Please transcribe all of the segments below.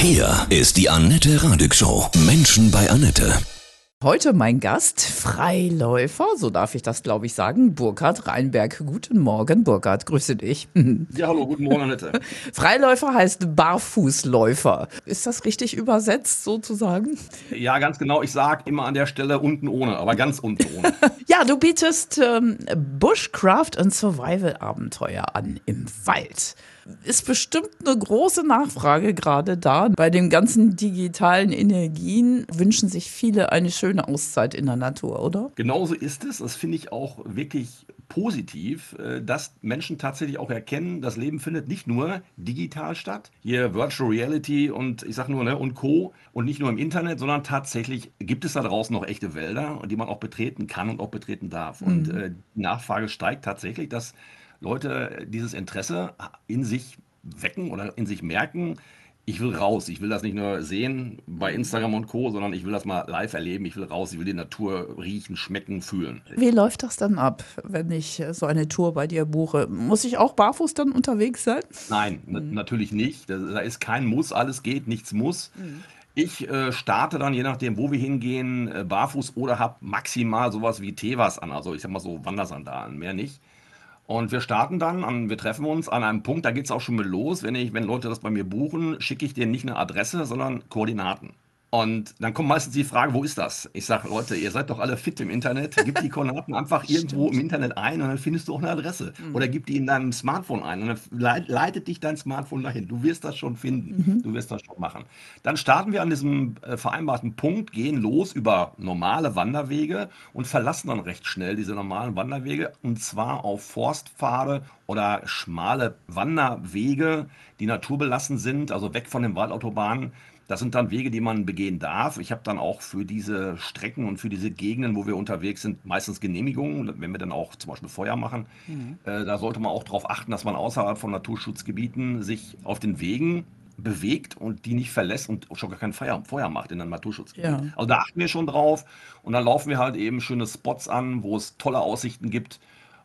Hier ist die Annette Radig Show. Menschen bei Annette. Heute mein Gast, Freiläufer, so darf ich das glaube ich sagen, Burkhard Reinberg. Guten Morgen, Burkhard, grüße dich. Ja, hallo, guten Morgen, Annette. Freiläufer heißt Barfußläufer. Ist das richtig übersetzt sozusagen? Ja, ganz genau. Ich sage immer an der Stelle unten ohne, aber ganz unten ohne. ja, du bietest ähm, Bushcraft und Survival-Abenteuer an im Wald ist bestimmt eine große Nachfrage gerade da. Bei den ganzen digitalen Energien wünschen sich viele eine schöne Auszeit in der Natur, oder? Genauso ist es. Das finde ich auch wirklich positiv, äh, dass Menschen tatsächlich auch erkennen, das Leben findet nicht nur digital statt, hier Virtual Reality und ich sage nur ne, und Co. und nicht nur im Internet, sondern tatsächlich gibt es da draußen noch echte Wälder, die man auch betreten kann und auch betreten darf. Mhm. Und äh, die Nachfrage steigt tatsächlich, dass Leute dieses Interesse in sich wecken oder in sich merken, ich will raus. Ich will das nicht nur sehen bei Instagram und Co., sondern ich will das mal live erleben. Ich will raus. Ich will die Natur riechen, schmecken, fühlen. Wie läuft das dann ab, wenn ich so eine Tour bei dir buche? Muss ich auch barfuß dann unterwegs sein? Nein, mhm. natürlich nicht. Da ist kein Muss. Alles geht, nichts muss. Mhm. Ich äh, starte dann, je nachdem, wo wir hingehen, äh, barfuß oder habe maximal sowas wie Tevas an. Also ich sag mal so Wandersandalen, mehr nicht. Und wir starten dann, an, wir treffen uns an einem Punkt, da geht es auch schon mit los. Wenn, ich, wenn Leute das bei mir buchen, schicke ich denen nicht eine Adresse, sondern Koordinaten. Und dann kommt meistens die Frage, wo ist das? Ich sage, Leute, ihr seid doch alle fit im Internet. Gib die Koordinaten einfach irgendwo Stimmt. im Internet ein und dann findest du auch eine Adresse. Mhm. Oder gib die in deinem Smartphone ein und dann leitet dich dein Smartphone dahin. Du wirst das schon finden. Mhm. Du wirst das schon machen. Dann starten wir an diesem äh, vereinbarten Punkt, gehen los über normale Wanderwege und verlassen dann recht schnell diese normalen Wanderwege und zwar auf Forstpfade oder schmale Wanderwege, die naturbelassen sind, also weg von den Waldautobahnen das sind dann Wege, die man begehen darf. Ich habe dann auch für diese Strecken und für diese Gegenden, wo wir unterwegs sind, meistens Genehmigungen, wenn wir dann auch zum Beispiel Feuer machen. Mhm. Äh, da sollte man auch darauf achten, dass man außerhalb von Naturschutzgebieten sich auf den Wegen bewegt und die nicht verlässt und schon gar kein Feuer, Feuer macht in einem Naturschutzgebiet. Ja. Also da achten wir schon drauf und dann laufen wir halt eben schöne Spots an, wo es tolle Aussichten gibt.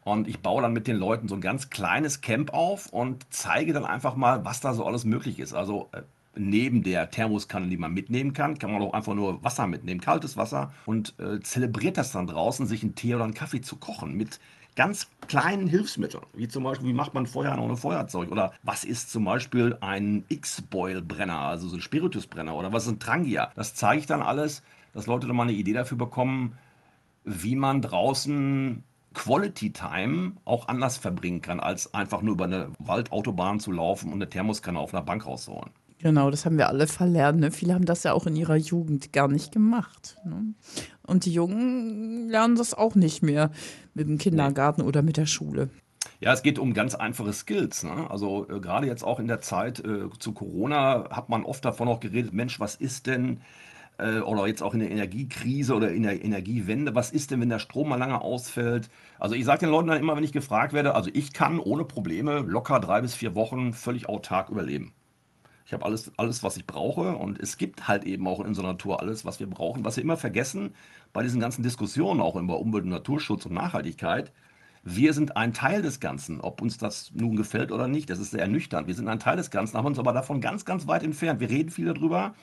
Und ich baue dann mit den Leuten so ein ganz kleines Camp auf und zeige dann einfach mal, was da so alles möglich ist. Also äh, neben der Thermoskanne, die man mitnehmen kann, kann man auch einfach nur Wasser mitnehmen, kaltes Wasser und äh, zelebriert das dann draußen, sich einen Tee oder einen Kaffee zu kochen mit ganz kleinen Hilfsmitteln, wie zum Beispiel, wie macht man Feuer ohne Feuerzeug oder was ist zum Beispiel ein X-Boil-Brenner, also so ein Spiritusbrenner oder was ist ein Trangia. Das zeige ich dann alles, dass Leute dann mal eine Idee dafür bekommen, wie man draußen Quality Time auch anders verbringen kann, als einfach nur über eine Waldautobahn zu laufen und eine Thermoskanne auf einer Bank rauszuholen. Genau, das haben wir alle verlernt. Ne? Viele haben das ja auch in ihrer Jugend gar nicht gemacht. Ne? Und die Jungen lernen das auch nicht mehr mit dem Kindergarten oder mit der Schule. Ja, es geht um ganz einfache Skills. Ne? Also äh, gerade jetzt auch in der Zeit äh, zu Corona hat man oft davon auch geredet, Mensch, was ist denn, äh, oder jetzt auch in der Energiekrise oder in der Energiewende, was ist denn, wenn der Strom mal lange ausfällt? Also ich sage den Leuten dann immer, wenn ich gefragt werde, also ich kann ohne Probleme locker drei bis vier Wochen völlig autark überleben. Ich habe alles, alles, was ich brauche. Und es gibt halt eben auch in unserer Natur alles, was wir brauchen. Was wir immer vergessen bei diesen ganzen Diskussionen auch über Umwelt- und Naturschutz und Nachhaltigkeit, wir sind ein Teil des Ganzen. Ob uns das nun gefällt oder nicht, das ist sehr ernüchternd. Wir sind ein Teil des Ganzen, haben uns aber davon ganz, ganz weit entfernt. Wir reden viel darüber.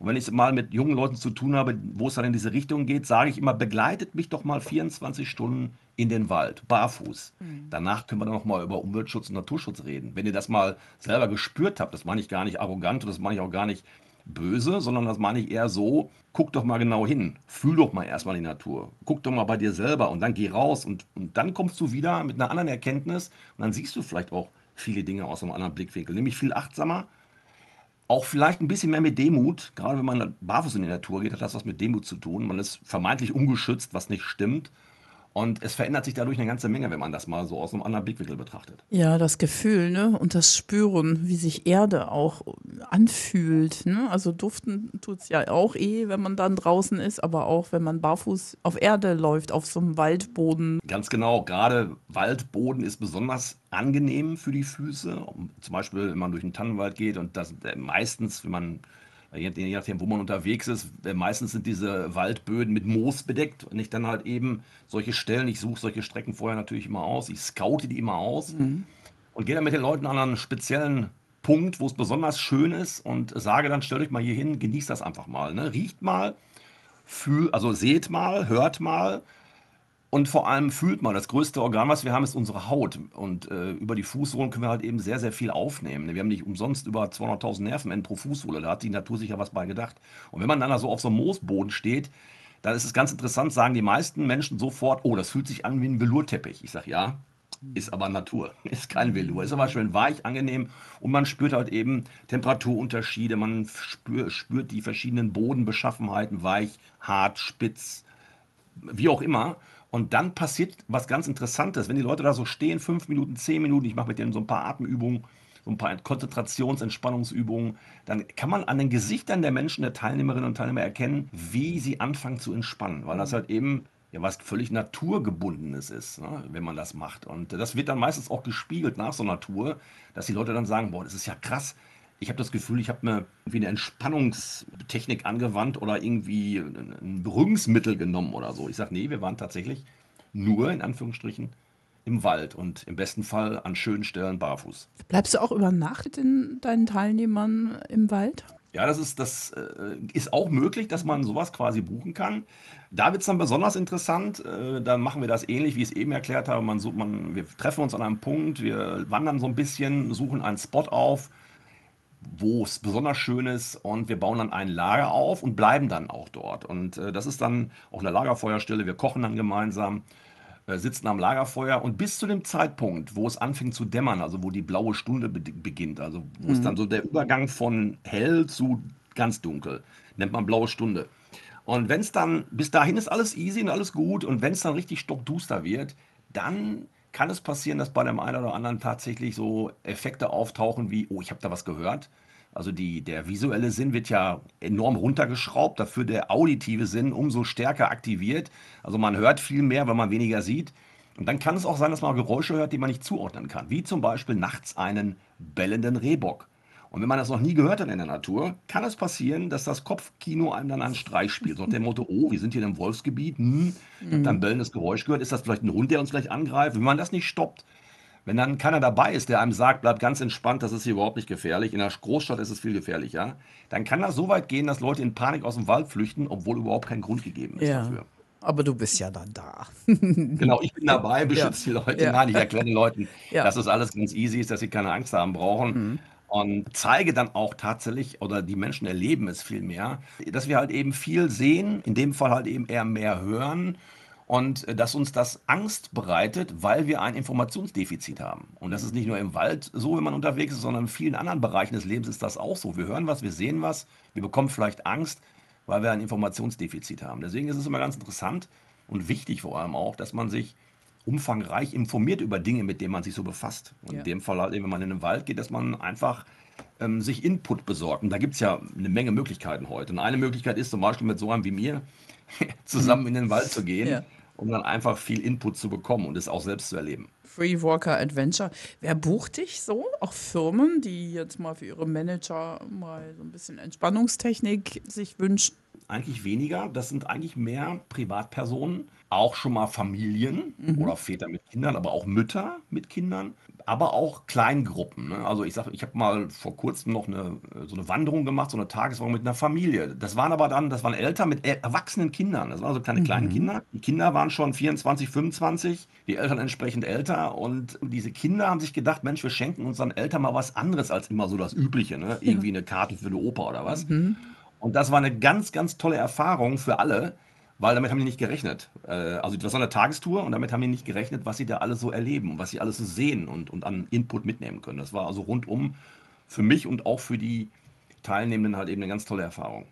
Und wenn ich mal mit jungen Leuten zu tun habe, wo es dann in diese Richtung geht, sage ich immer, begleitet mich doch mal 24 Stunden in den Wald, barfuß. Mhm. Danach können wir dann noch mal über Umweltschutz und Naturschutz reden. Wenn ihr das mal selber gespürt habt, das meine ich gar nicht arrogant und das meine ich auch gar nicht böse, sondern das meine ich eher so, guck doch mal genau hin, fühl doch mal erstmal die Natur, guck doch mal bei dir selber und dann geh raus und, und dann kommst du wieder mit einer anderen Erkenntnis und dann siehst du vielleicht auch viele Dinge aus einem anderen Blickwinkel, nämlich viel achtsamer, auch vielleicht ein bisschen mehr mit Demut, gerade wenn man barfuß in die Natur geht, hat das was mit Demut zu tun. Man ist vermeintlich ungeschützt, was nicht stimmt. Und es verändert sich dadurch eine ganze Menge, wenn man das mal so aus einem anderen Blickwinkel betrachtet. Ja, das Gefühl ne? und das Spüren, wie sich Erde auch anfühlt. Ne? Also duften tut es ja auch eh, wenn man dann draußen ist, aber auch wenn man barfuß auf Erde läuft, auf so einem Waldboden. Ganz genau, gerade Waldboden ist besonders angenehm für die Füße. Zum Beispiel, wenn man durch einen Tannenwald geht und das äh, meistens, wenn man je nachdem, wo man unterwegs ist, äh, meistens sind diese Waldböden mit Moos bedeckt und ich dann halt eben solche Stellen, ich suche solche Strecken vorher natürlich immer aus, ich scoute die immer aus mhm. und gehe dann mit den Leuten an einen speziellen Punkt, wo es besonders schön ist und sage dann, stellt euch mal hier hin, genießt das einfach mal. Ne? Riecht mal, fühlt, also seht mal, hört mal und vor allem fühlt mal. Das größte Organ, was wir haben, ist unsere Haut. Und äh, über die Fußsohlen können wir halt eben sehr, sehr viel aufnehmen. Wir haben nicht umsonst über 200.000 Nervenenden pro Fußsohle. Da hat die Natur sicher was bei gedacht. Und wenn man dann da so auf so einem Moosboden steht, dann ist es ganz interessant, sagen die meisten Menschen sofort, oh, das fühlt sich an wie ein Velourteppich. Ich sage, ja, ist aber Natur, ist kein Velour, ist aber schön weich, angenehm und man spürt halt eben Temperaturunterschiede, man spür, spürt die verschiedenen Bodenbeschaffenheiten, weich, hart, spitz, wie auch immer. Und dann passiert was ganz Interessantes, wenn die Leute da so stehen, fünf Minuten, zehn Minuten, ich mache mit denen so ein paar Atemübungen, so ein paar Konzentrations-, Entspannungsübungen, dann kann man an den Gesichtern der Menschen, der Teilnehmerinnen und Teilnehmer erkennen, wie sie anfangen zu entspannen, weil das halt eben ja was völlig Naturgebundenes ist, ne, wenn man das macht. Und das wird dann meistens auch gespiegelt nach so einer Tour, dass die Leute dann sagen, boah, das ist ja krass. Ich habe das Gefühl, ich habe mir irgendwie eine Entspannungstechnik angewandt oder irgendwie ein Beruhigungsmittel genommen oder so. Ich sage, nee, wir waren tatsächlich nur in Anführungsstrichen im Wald und im besten Fall an schönen Stellen barfuß. Bleibst du auch über Nacht mit deinen Teilnehmern im Wald? Ja, das ist, das äh, ist auch möglich, dass man sowas quasi buchen kann. Da wird es dann besonders interessant. Äh, dann machen wir das ähnlich, wie ich es eben erklärt habe. Man sucht, man, wir treffen uns an einem Punkt, wir wandern so ein bisschen, suchen einen Spot auf, wo es besonders schön ist und wir bauen dann ein Lager auf und bleiben dann auch dort. Und äh, das ist dann auch eine Lagerfeuerstelle. Wir kochen dann gemeinsam äh, sitzen am Lagerfeuer und bis zu dem Zeitpunkt, wo es anfängt zu dämmern, also wo die blaue Stunde be beginnt, also wo mhm. es dann so der Übergang von hell zu ganz dunkel, nennt man blaue Stunde. Und wenn es dann, bis dahin ist alles easy und alles gut und wenn es dann richtig stockduster wird, dann kann es passieren, dass bei dem einen oder anderen tatsächlich so Effekte auftauchen wie, oh, ich habe da was gehört also die, der visuelle Sinn wird ja enorm runtergeschraubt, dafür der auditive Sinn umso stärker aktiviert. Also man hört viel mehr, wenn man weniger sieht. Und dann kann es auch sein, dass man Geräusche hört, die man nicht zuordnen kann, wie zum Beispiel nachts einen bellenden Rehbock. Und wenn man das noch nie gehört hat in der Natur, kann es passieren, dass das Kopfkino einem dann einen Streich spielt. So nach dem Motto, oh, wir sind hier im Wolfsgebiet, hm, ich habe dann bellendes Geräusch gehört, ist das vielleicht ein Hund, der uns gleich angreift? Wenn man das nicht stoppt, wenn dann keiner dabei ist, der einem sagt, bleib ganz entspannt, das ist hier überhaupt nicht gefährlich, in der Großstadt ist es viel gefährlicher, dann kann das so weit gehen, dass Leute in Panik aus dem Wald flüchten, obwohl überhaupt kein Grund gegeben ist ja. dafür. Aber du bist ja dann da. genau, ich bin dabei, beschütze ja. die Leute. Ja. Nein, ich erkläre den Leuten, dass das alles ganz easy ist, dass sie keine Angst haben brauchen. Mhm. Und zeige dann auch tatsächlich, oder die Menschen erleben es viel mehr, dass wir halt eben viel sehen, in dem Fall halt eben eher mehr hören und äh, dass uns das Angst bereitet, weil wir ein Informationsdefizit haben. Und das ist nicht nur im Wald so, wenn man unterwegs ist, sondern in vielen anderen Bereichen des Lebens ist das auch so. Wir hören was, wir sehen was, wir bekommen vielleicht Angst, weil wir ein Informationsdefizit haben. Deswegen ist es immer ganz interessant und wichtig vor allem auch, dass man sich umfangreich informiert über Dinge, mit denen man sich so befasst. Und ja. in dem Fall halt, wenn man in den Wald geht, dass man einfach ähm, sich Input besorgt. Und da gibt es ja eine Menge Möglichkeiten heute. Und eine Möglichkeit ist zum Beispiel mit so einem wie mir zusammen in den Wald zu gehen. Ja um dann einfach viel Input zu bekommen und es auch selbst zu erleben. Free Walker Adventure. Wer bucht dich so? Auch Firmen, die jetzt mal für ihre Manager mal so ein bisschen Entspannungstechnik sich wünschen? Eigentlich weniger. Das sind eigentlich mehr Privatpersonen, auch schon mal Familien mhm. oder Väter mit Kindern, aber auch Mütter mit Kindern, aber auch Kleingruppen. Ne? Also ich sage, ich habe mal vor kurzem noch eine, so eine Wanderung gemacht, so eine Tageswanderung mit einer Familie. Das waren aber dann, das waren Eltern mit erwachsenen Kindern. Das waren also keine kleinen mhm. Kinder. Die Kinder waren schon 24, 25, die Eltern entsprechend älter. Und diese Kinder haben sich gedacht, Mensch, wir schenken unseren Eltern mal was anderes als immer so das Übliche. Ne? Irgendwie eine Karte für eine Oper oder was. Mhm. Und das war eine ganz, ganz tolle Erfahrung für alle weil damit haben die nicht gerechnet. Äh, also das war eine Tagestour und damit haben die nicht gerechnet, was sie da alles so erleben und was sie alles so sehen und, und an Input mitnehmen können. Das war also rundum für mich und auch für die Teilnehmenden halt eben eine ganz tolle Erfahrung.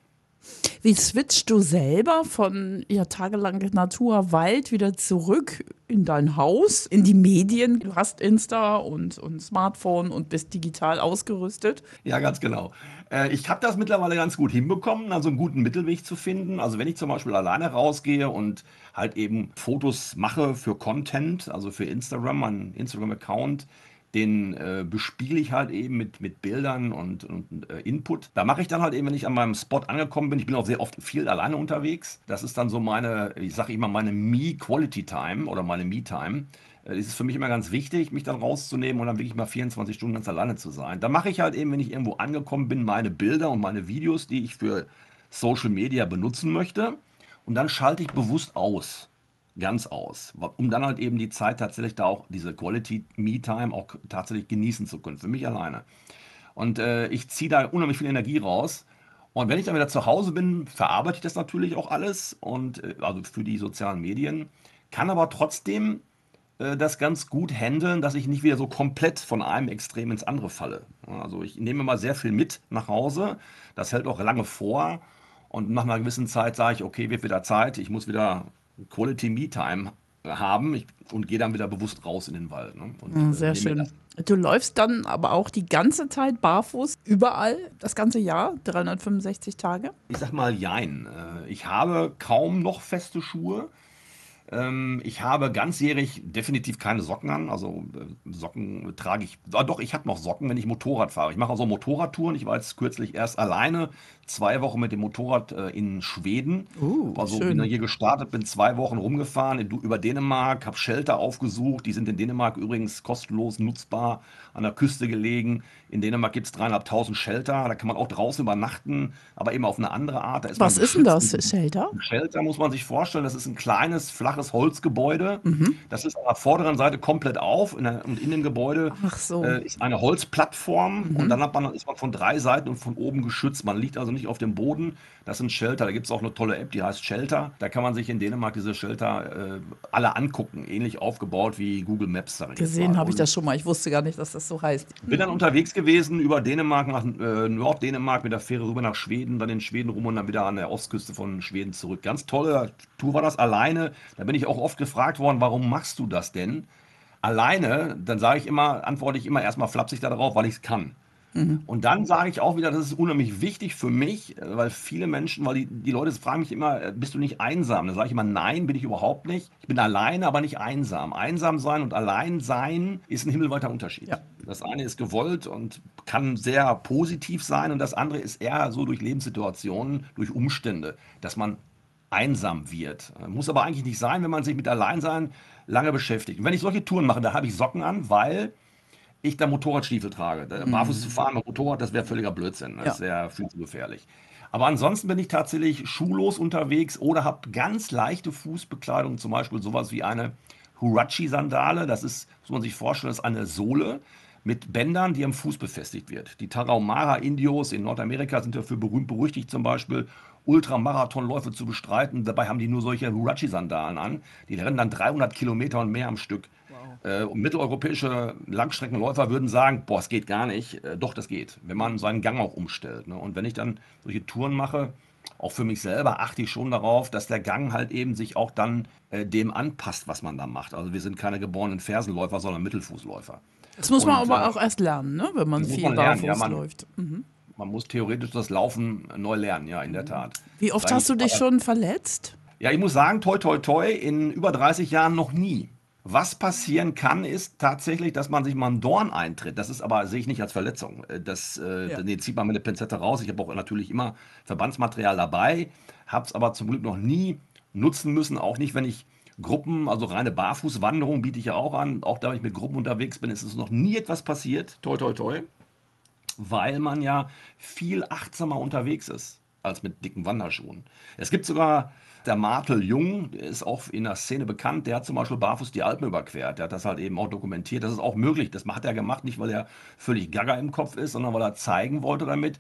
Wie switchst du selber von ja, tagelang Natur, Wald wieder zurück in dein Haus, in die Medien? Du hast Insta und, und Smartphone und bist digital ausgerüstet. Ja, ganz genau. Äh, ich habe das mittlerweile ganz gut hinbekommen, also einen guten Mittelweg zu finden. Also wenn ich zum Beispiel alleine rausgehe und halt eben Fotos mache für Content, also für Instagram, meinen Instagram-Account, den äh, bespiele ich halt eben mit, mit Bildern und, und äh, Input. Da mache ich dann halt eben, wenn ich an meinem Spot angekommen bin, ich bin auch sehr oft viel alleine unterwegs. Das ist dann so meine, ich sage immer meine Me-Quality Time oder meine Me-Time. Äh, ist es für mich immer ganz wichtig, mich dann rauszunehmen und dann wirklich mal 24 Stunden ganz alleine zu sein. Da mache ich halt eben, wenn ich irgendwo angekommen bin, meine Bilder und meine Videos, die ich für Social Media benutzen möchte. Und dann schalte ich bewusst aus. Ganz aus. Um dann halt eben die Zeit tatsächlich da auch, diese Quality Me-Time auch tatsächlich genießen zu können. Für mich alleine. Und äh, ich ziehe da unheimlich viel Energie raus. Und wenn ich dann wieder zu Hause bin, verarbeite ich das natürlich auch alles und äh, also für die sozialen Medien, kann aber trotzdem äh, das ganz gut handeln, dass ich nicht wieder so komplett von einem Extrem ins andere falle. Also ich nehme mal sehr viel mit nach Hause, das hält auch lange vor und nach einer gewissen Zeit sage ich, okay, wird wieder Zeit, ich muss wieder Quality Me Time haben ich, und gehe dann wieder bewusst raus in den Wald. Ne? Und, ja, sehr schön. Du läufst dann aber auch die ganze Zeit barfuß, überall, das ganze Jahr, 365 Tage? Ich sag mal Jein. Äh, ich habe kaum noch feste Schuhe. Ähm, ich habe ganzjährig definitiv keine Socken an. Also äh, Socken trage ich. Ah, doch, ich habe noch Socken, wenn ich Motorrad fahre. Ich mache also Motorradtouren. Ich war jetzt kürzlich erst alleine zwei Wochen mit dem Motorrad äh, in Schweden. Uh, also schön. bin hier gestartet, bin zwei Wochen rumgefahren in, über Dänemark, habe Shelter aufgesucht. Die sind in Dänemark übrigens kostenlos nutzbar an der Küste gelegen. In Dänemark gibt es dreieinhalbtausend Shelter. Da kann man auch draußen übernachten, aber eben auf eine andere Art. Da Was ist denn das. Shelter? Ein Shelter muss man sich vorstellen, das ist ein kleines, flaches Holzgebäude. Mhm. Das ist an der vorderen Seite komplett auf in der, und in dem Gebäude so. äh, ist eine Holzplattform Mhm. und dann man, ist man von drei Seiten und von oben geschützt. Man liegt also nicht auf dem Boden. Das sind Shelter. Da gibt es auch eine tolle App, die heißt Shelter. Da kann man sich in Dänemark diese Shelter äh, alle angucken. Ähnlich aufgebaut wie Google Maps. Gesehen habe ich das schon mal. Ich wusste gar nicht, dass das so heißt. bin dann unterwegs gewesen über Dänemark nach äh, Norddänemark mit der Fähre rüber nach Schweden, dann in Schweden rum und dann wieder an der Ostküste von Schweden zurück. Ganz tolle Tour war das alleine. Da bin ich auch oft gefragt worden, warum machst du das denn? Alleine, dann sage ich immer, antworte ich immer erstmal flapsig darauf, weil ich es kann. Und dann sage ich auch wieder, das ist unheimlich wichtig für mich, äh, weil viele Menschen, weil die, die Leute fragen mich immer, äh, bist du nicht einsam? Dann sage ich immer, nein, bin ich überhaupt nicht. Ich bin alleine, aber nicht einsam. Einsam sein und allein sein ist ein himmelweiter Unterschied. Ja. Das eine ist gewollt und kann sehr positiv sein und das andere ist eher so durch Lebenssituationen, durch Umstände, dass man einsam wird. Äh, Muss aber eigentlich nicht sein, wenn man sich mit Alleinsein lange beschäftigt. Und wenn ich solche Touren mache, da habe ich Socken an, weil ich da Motorradstiefel trage. Da- Barfuß zu fahren mit Motorrad, das wäre völliger Blödsinn. Das Mhm. Ja. wäre viel zu gefährlich. Aber ansonsten bin ich tatsächlich schuhlos unterwegs oder habe ganz leichte Fußbekleidung, zum Beispiel sowas wie eine Huarachi-Sandale. Das ist, muss man sich vorstellen, ist eine Sohle mit Bändern, die am Fuß befestigt wird. Die Tarahumara-Indios in Nordamerika sind dafür berühmt berüchtigt, zum Beispiel Ultramarathonläufe zu bestreiten. Dabei haben die nur solche Huarachi-Sandalen an. Die rennen dann 300 Kilometer und mehr am Stück. Äh, und mitteleuropäische Langstreckenläufer würden sagen, boah, es geht gar nicht. Äh, doch, das geht, wenn man seinen Gang auch umstellt. Ne? Und wenn ich dann solche Touren mache, auch für mich selber achte ich schon darauf, dass der Gang halt eben sich auch dann äh, dem anpasst, was man da macht. Also wir sind keine geborenen Fersenläufer, sondern Mittelfußläufer. Das muss man Und, aber äh, auch erst lernen, ne? wenn man viel barfuß ja, läuft. Mhm. Man muss theoretisch das Laufen neu lernen, ja, in der Tat. Wie oft hast du ich, dich schon verletzt? Ja, ich muss sagen, toi, toi, toi, in über 30 Jahren noch nie. Was passieren kann, ist tatsächlich, dass man sich mal einen Dorn eintritt. Das ist aber, sehe ich nicht als Verletzung. Äh, Das, äh, Ja. den zieht man mit der Pinzette raus. Ich habe auch natürlich immer Verbandsmaterial dabei, habe es aber zum Glück noch nie nutzen müssen, auch nicht, wenn ich Gruppen, also reine Barfußwanderung biete ich ja auch an. Auch da, wenn ich mit Gruppen unterwegs bin, ist es noch nie etwas passiert. Toi, toi, toi weil man ja viel achtsamer unterwegs ist als mit dicken Wanderschuhen. Es gibt sogar der Martel Jung, der ist auch in der Szene bekannt, der hat zum Beispiel barfuß die Alpen überquert. Der hat das halt eben auch dokumentiert. Das ist auch möglich. Das hat er gemacht, nicht weil er völlig gaga im Kopf ist, sondern weil er zeigen wollte damit,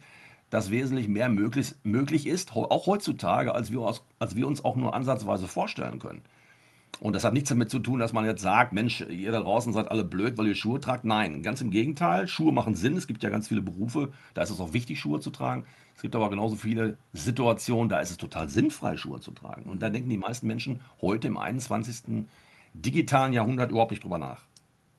dass wesentlich mehr möglich, möglich ist, auch heutzutage, als wir, als wir uns auch nur ansatzweise vorstellen können. Und das hat nichts damit zu tun, dass man jetzt sagt, Mensch, ihr da draußen seid alle blöd, weil ihr Schuhe tragt. Nein, ganz im Gegenteil. Schuhe machen Sinn. Es gibt ja ganz viele Berufe, da ist es auch wichtig, Schuhe zu tragen. Es gibt aber genauso viele Situationen, da ist es total sinnfrei, Schuhe zu tragen. Und da denken die meisten Menschen heute im 21. digitalen Jahrhundert überhaupt nicht drüber nach.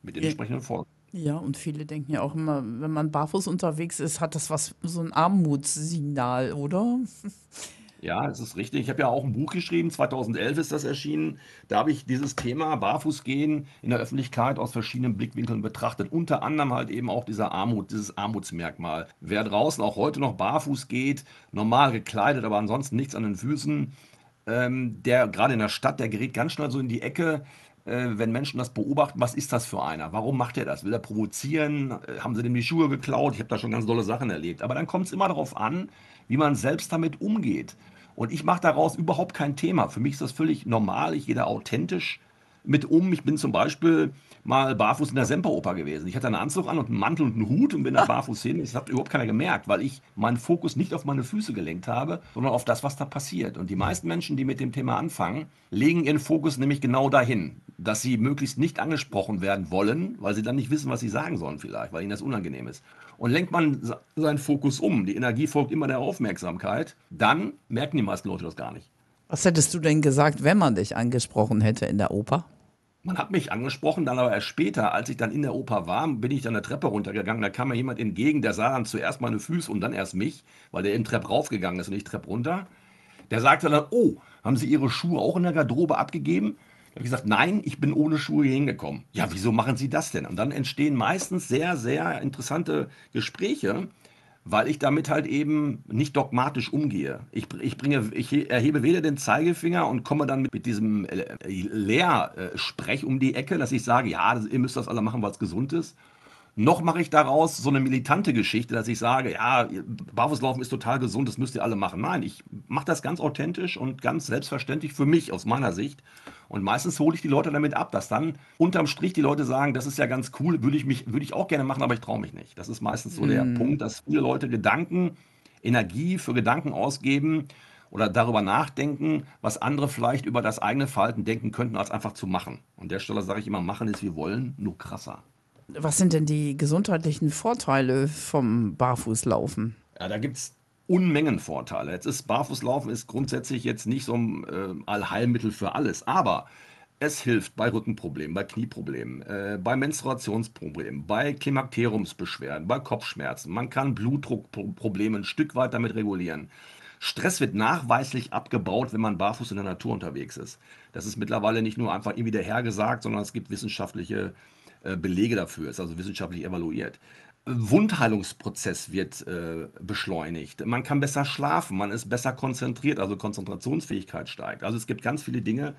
Mit den entsprechenden Folgen. Ja, und viele denken ja auch immer, wenn man barfuß unterwegs ist, hat das was, so ein Armutssignal, oder? Ja, das ist richtig. Ich habe ja auch ein Buch geschrieben, 2011 ist das erschienen. Da habe ich dieses Thema Barfußgehen in der Öffentlichkeit aus verschiedenen Blickwinkeln betrachtet. Unter anderem halt eben auch dieser Armut, dieses Armutsmerkmal. Wer draußen auch heute noch barfuß geht, normal gekleidet, aber ansonsten nichts an den Füßen, ähm, der gerade in der Stadt, der gerät ganz schnell so in die Ecke, äh, wenn Menschen das beobachten, was ist das für einer? Warum macht er das? Will er provozieren? Äh, haben sie dem die Schuhe geklaut? Ich habe da schon ganz tolle Sachen erlebt. Aber dann kommt es immer darauf an, wie man selbst damit umgeht. Und ich mache daraus überhaupt kein Thema. Für mich ist das völlig normal. Ich gehe da authentisch mit um. Ich bin zum Beispiel mal barfuß in der Semperoper gewesen. Ich hatte einen Anzug an und einen Mantel und einen Hut und bin da barfuß hin. Das hat überhaupt keiner gemerkt, weil ich meinen Fokus nicht auf meine Füße gelenkt habe, sondern auf das, was da passiert. Und die meisten Menschen, die mit dem Thema anfangen, legen ihren Fokus nämlich genau dahin, dass sie möglichst nicht angesprochen werden wollen, weil sie dann nicht wissen, was sie sagen sollen vielleicht, weil ihnen das unangenehm ist. Und lenkt man seinen Fokus um, die Energie folgt immer der Aufmerksamkeit, dann merken die meisten Leute das gar nicht. Was hättest du denn gesagt, wenn man dich angesprochen hätte in der Oper? Man hat mich angesprochen, dann aber erst später, als ich dann in der Oper war, bin ich dann eine Treppe runtergegangen. Da kam mir jemand entgegen, der sah dann zuerst meine Füße und dann erst mich, weil der eben Trepp raufgegangen ist und ich Trepp runter. Der sagte dann, oh, haben Sie Ihre Schuhe auch in der Garderobe abgegeben? Habe gesagt, nein, ich bin ohne Schuhe hier hingekommen. Ja, wieso machen Sie das denn? Und dann entstehen meistens sehr, sehr interessante Gespräche, weil ich damit halt eben nicht dogmatisch umgehe. Ich, ich, bringe, ich erhebe weder den Zeigefinger und komme dann mit, mit diesem äh, Lehrsprech um die Ecke, dass ich sage, ja, ihr müsst das alle machen, weil es gesund ist. Noch mache ich daraus so eine militante Geschichte, dass ich sage, ja, Barfußlaufen ist total gesund, das müsst ihr alle machen. Nein, ich mache das ganz authentisch und ganz selbstverständlich für mich aus meiner Sicht. Und meistens hole ich die Leute damit ab, dass dann unterm Strich die Leute sagen, das ist ja ganz cool, würde ich, mich, würde ich auch gerne machen, aber ich traue mich nicht. Das ist meistens so mm. der Punkt, dass viele Leute Gedanken, Energie für Gedanken ausgeben oder darüber nachdenken, was andere vielleicht über das eigene Verhalten denken könnten, als einfach zu machen. An der Stelle sage ich immer, machen ist wie wollen, nur krasser. Was sind denn die gesundheitlichen Vorteile vom Barfußlaufen? Ja, da gibt es Unmengen Vorteile. Jetzt ist Barfußlaufen ist grundsätzlich jetzt nicht so ein äh, Allheilmittel für alles, aber es hilft bei Rückenproblemen, bei Knieproblemen, äh, bei Menstruationsproblemen, bei Klimakteriumsbeschwerden, bei Kopfschmerzen. Man kann Blutdruckprobleme ein Stück weit damit regulieren. Stress wird nachweislich abgebaut, wenn man barfuß in der Natur unterwegs ist. Das ist mittlerweile nicht nur einfach irgendwie dahergesagt, sondern es gibt wissenschaftliche äh, Belege dafür, ist also wissenschaftlich evaluiert. Wundheilungsprozess wird äh, beschleunigt. Man kann besser schlafen, man ist besser konzentriert, also Konzentrationsfähigkeit steigt. Also es gibt ganz viele Dinge,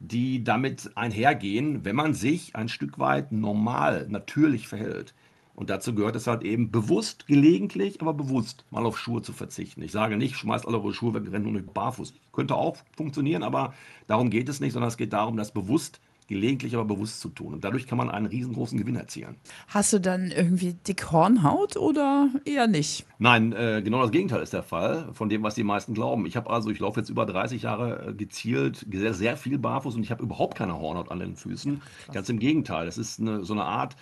die damit einhergehen, wenn man sich ein Stück weit normal, natürlich verhält. Und dazu gehört es halt eben bewusst, gelegentlich, aber bewusst mal auf Schuhe zu verzichten. Ich sage nicht, schmeißt alle eure Schuhe weg, rennt nur nicht barfuß. Könnte auch funktionieren, aber darum geht es nicht, sondern es geht darum, das bewusst gelegentlich aber bewusst zu tun. Und dadurch kann man einen riesengroßen Gewinn erzielen. Hast du dann irgendwie dick Hornhaut oder eher nicht? Nein, äh, genau das Gegenteil ist der Fall von dem, was die meisten glauben. Ich habe also, ich laufe jetzt über 30 Jahre äh, gezielt, sehr, sehr viel barfuß und ich habe überhaupt keine Hornhaut an den Füßen. Krass. Ganz im Gegenteil. Das ist eine, so eine Art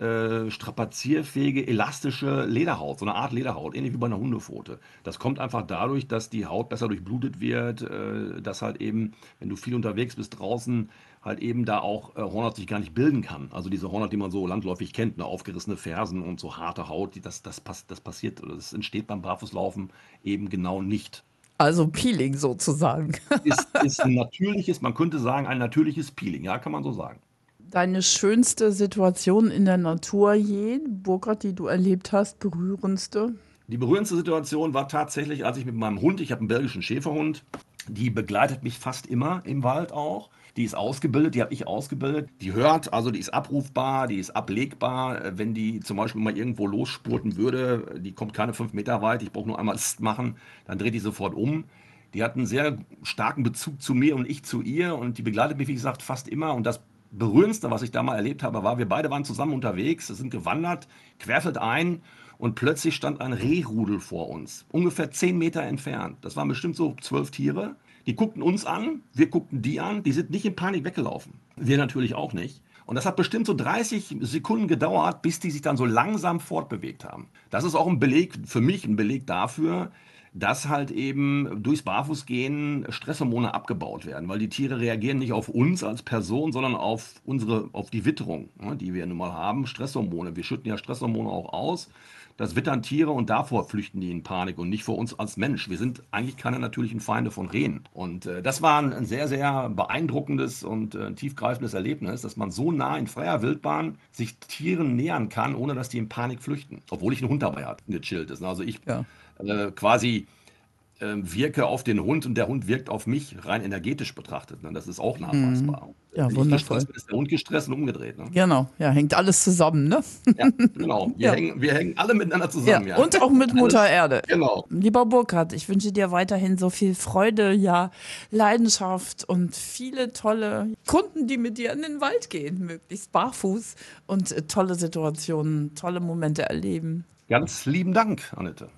äh, strapazierfähige, elastische Lederhaut, so eine Art Lederhaut, ähnlich wie bei einer Hundepfote. Das kommt einfach dadurch, dass die Haut besser durchblutet wird, äh, dass halt eben, wenn du viel unterwegs bist draußen, halt eben da auch äh, Hornhaut sich gar nicht bilden kann. Also diese Hornhaut, die man so landläufig kennt, ne, aufgerissene Fersen und so harte Haut, die, das, das, pass, das passiert, oder das entsteht beim Barfußlaufen eben genau nicht. Also Peeling sozusagen. ist, ist ein natürliches, man könnte sagen, ein natürliches Peeling, ja, kann man so sagen deine schönste Situation in der Natur je, Burkhard, die du erlebt hast, berührendste? Die berührendste Situation war tatsächlich, als ich mit meinem Hund, ich habe einen belgischen Schäferhund, die begleitet mich fast immer im Wald auch. Die ist ausgebildet, die habe ich ausgebildet. Die hört, also die ist abrufbar, die ist ablegbar. Wenn die zum Beispiel mal irgendwo losspurten würde, die kommt keine fünf Meter weit, ich brauche nur einmal machen, dann dreht die sofort um. Die hat einen sehr starken Bezug zu mir und ich zu ihr und die begleitet mich, wie gesagt, fast immer. Und das Berührendste, was ich da mal erlebt habe, war, wir beide waren zusammen unterwegs, sind gewandert, querfeld ein und plötzlich stand ein Rehrudel vor uns, ungefähr zehn Meter entfernt. Das waren bestimmt so zwölf Tiere. Die guckten uns an, wir guckten die an, die sind nicht in Panik weggelaufen. Wir natürlich auch nicht. Und das hat bestimmt so 30 Sekunden gedauert, bis die sich dann so langsam fortbewegt haben. Das ist auch ein Beleg, für mich ein Beleg dafür, dass halt eben durchs Barfußgehen Stresshormone abgebaut werden, weil die Tiere reagieren nicht auf uns als Person, sondern auf unsere, auf die Witterung, ne, die wir nun mal haben, Stresshormone. Wir schütten ja Stresshormone auch aus. Das wittern Tiere und davor flüchten die in Panik und nicht vor uns als Mensch. Wir sind eigentlich keine natürlichen Feinde von Rehen. Und äh, das war ein, sehr, sehr beeindruckendes und äh, tiefgreifendes Erlebnis, dass man so nah in freier Wildbahn sich Tieren nähern kann, ohne dass die in Panik flüchten. Obwohl ich einen Hund dabei hatte, gechillt ist. Also ich ja äh, quasi wirke auf den Hund und der Hund wirkt auf mich, rein energetisch betrachtet. Ne? Das ist auch nachweisbar. Mhm. Ja, Wenn ich wundervoll. gestresst bin, ist der Hund gestresst und umgedreht. Ne? Genau, ja, hängt alles zusammen, ne? Ja, genau. Wir, Ja. hängen, wir hängen alle miteinander Ja, zusammen. Ja, und auch mit Mutter Erde. Genau. Lieber Burkhard, ich wünsche dir weiterhin so viel Freude, ja, Leidenschaft und viele tolle Kunden, die mit dir in den Wald gehen, möglichst barfuß und äh, tolle Situationen, tolle Momente erleben. Ganz lieben Dank, Annette.